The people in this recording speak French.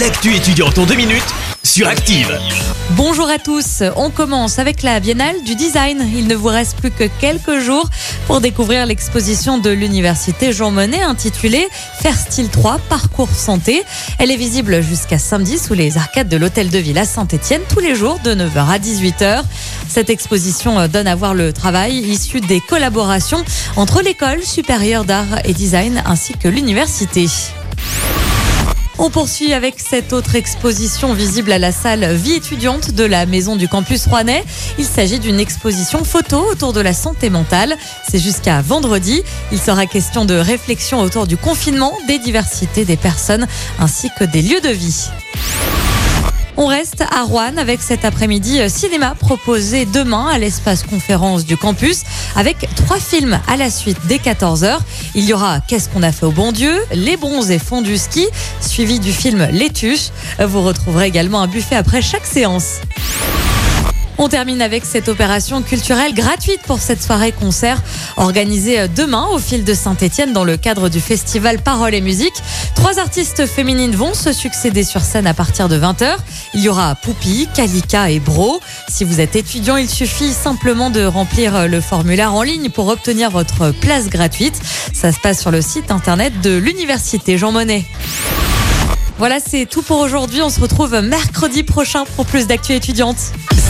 L'actu étudiante en deux minutes sur Active. Bonjour à tous, on commence avec la Biennale du Design. Il ne vous reste plus que quelques jours pour découvrir l'exposition de l'Université Jean Monnet intitulée Faire style 3, parcours santé. Elle est visible jusqu'à samedi sous les arcades de l'Hôtel de Ville à Saint-Etienne tous les jours de 9h à 18h. Cette exposition donne à voir le travail issu des collaborations entre l'école supérieure d'art et design ainsi que l'université. On poursuit avec cette autre exposition visible à la salle Vie étudiante de la Maison du Campus Rouennais. Il s'agit d'une exposition photo autour de la santé mentale. C'est jusqu'à vendredi. Il sera question de réflexion autour du confinement, des diversités des personnes ainsi que des lieux de vie. On reste à Rouen avec cet après-midi euh, cinéma proposé demain à l'espace conférence du campus avec trois films à la suite dès 14h. Il y aura Qu'est-ce qu'on a fait au bon Dieu, Les bronzés font du ski, suivi du film Les. Vous retrouverez également un buffet après chaque séance. On termine avec cette opération culturelle gratuite pour cette soirée concert organisée demain au fil de Saint-Etienne dans le cadre du festival Parole et Musique. Trois artistes féminines vont se succéder sur scène à partir de 20h. Il y aura Poupie, Kalika et Bro. Si vous êtes étudiant, il suffit simplement de remplir le formulaire en ligne pour obtenir votre place gratuite. Ça se passe sur le site internet de l'université Jean Monnet. Voilà, c'est tout pour aujourd'hui. On se retrouve mercredi prochain pour plus d'actu étudiantes.